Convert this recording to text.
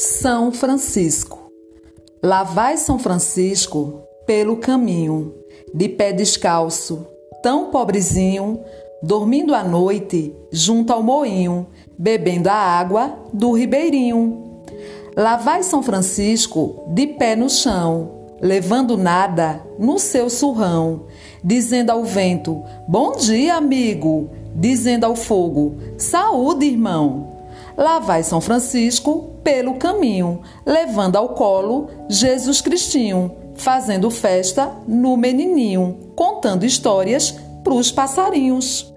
São Francisco. Lá vai São Francisco pelo caminho, de pé descalço, tão pobrezinho, dormindo à noite junto ao moinho, bebendo a água do ribeirinho. Lá vai São Francisco de pé no chão, levando nada no seu surrão, dizendo ao vento: Bom dia, amigo, dizendo ao fogo: Saúde, irmão. Lá vai São Francisco pelo caminho, levando ao colo Jesus Cristinho, fazendo festa no menininho, contando histórias pros passarinhos.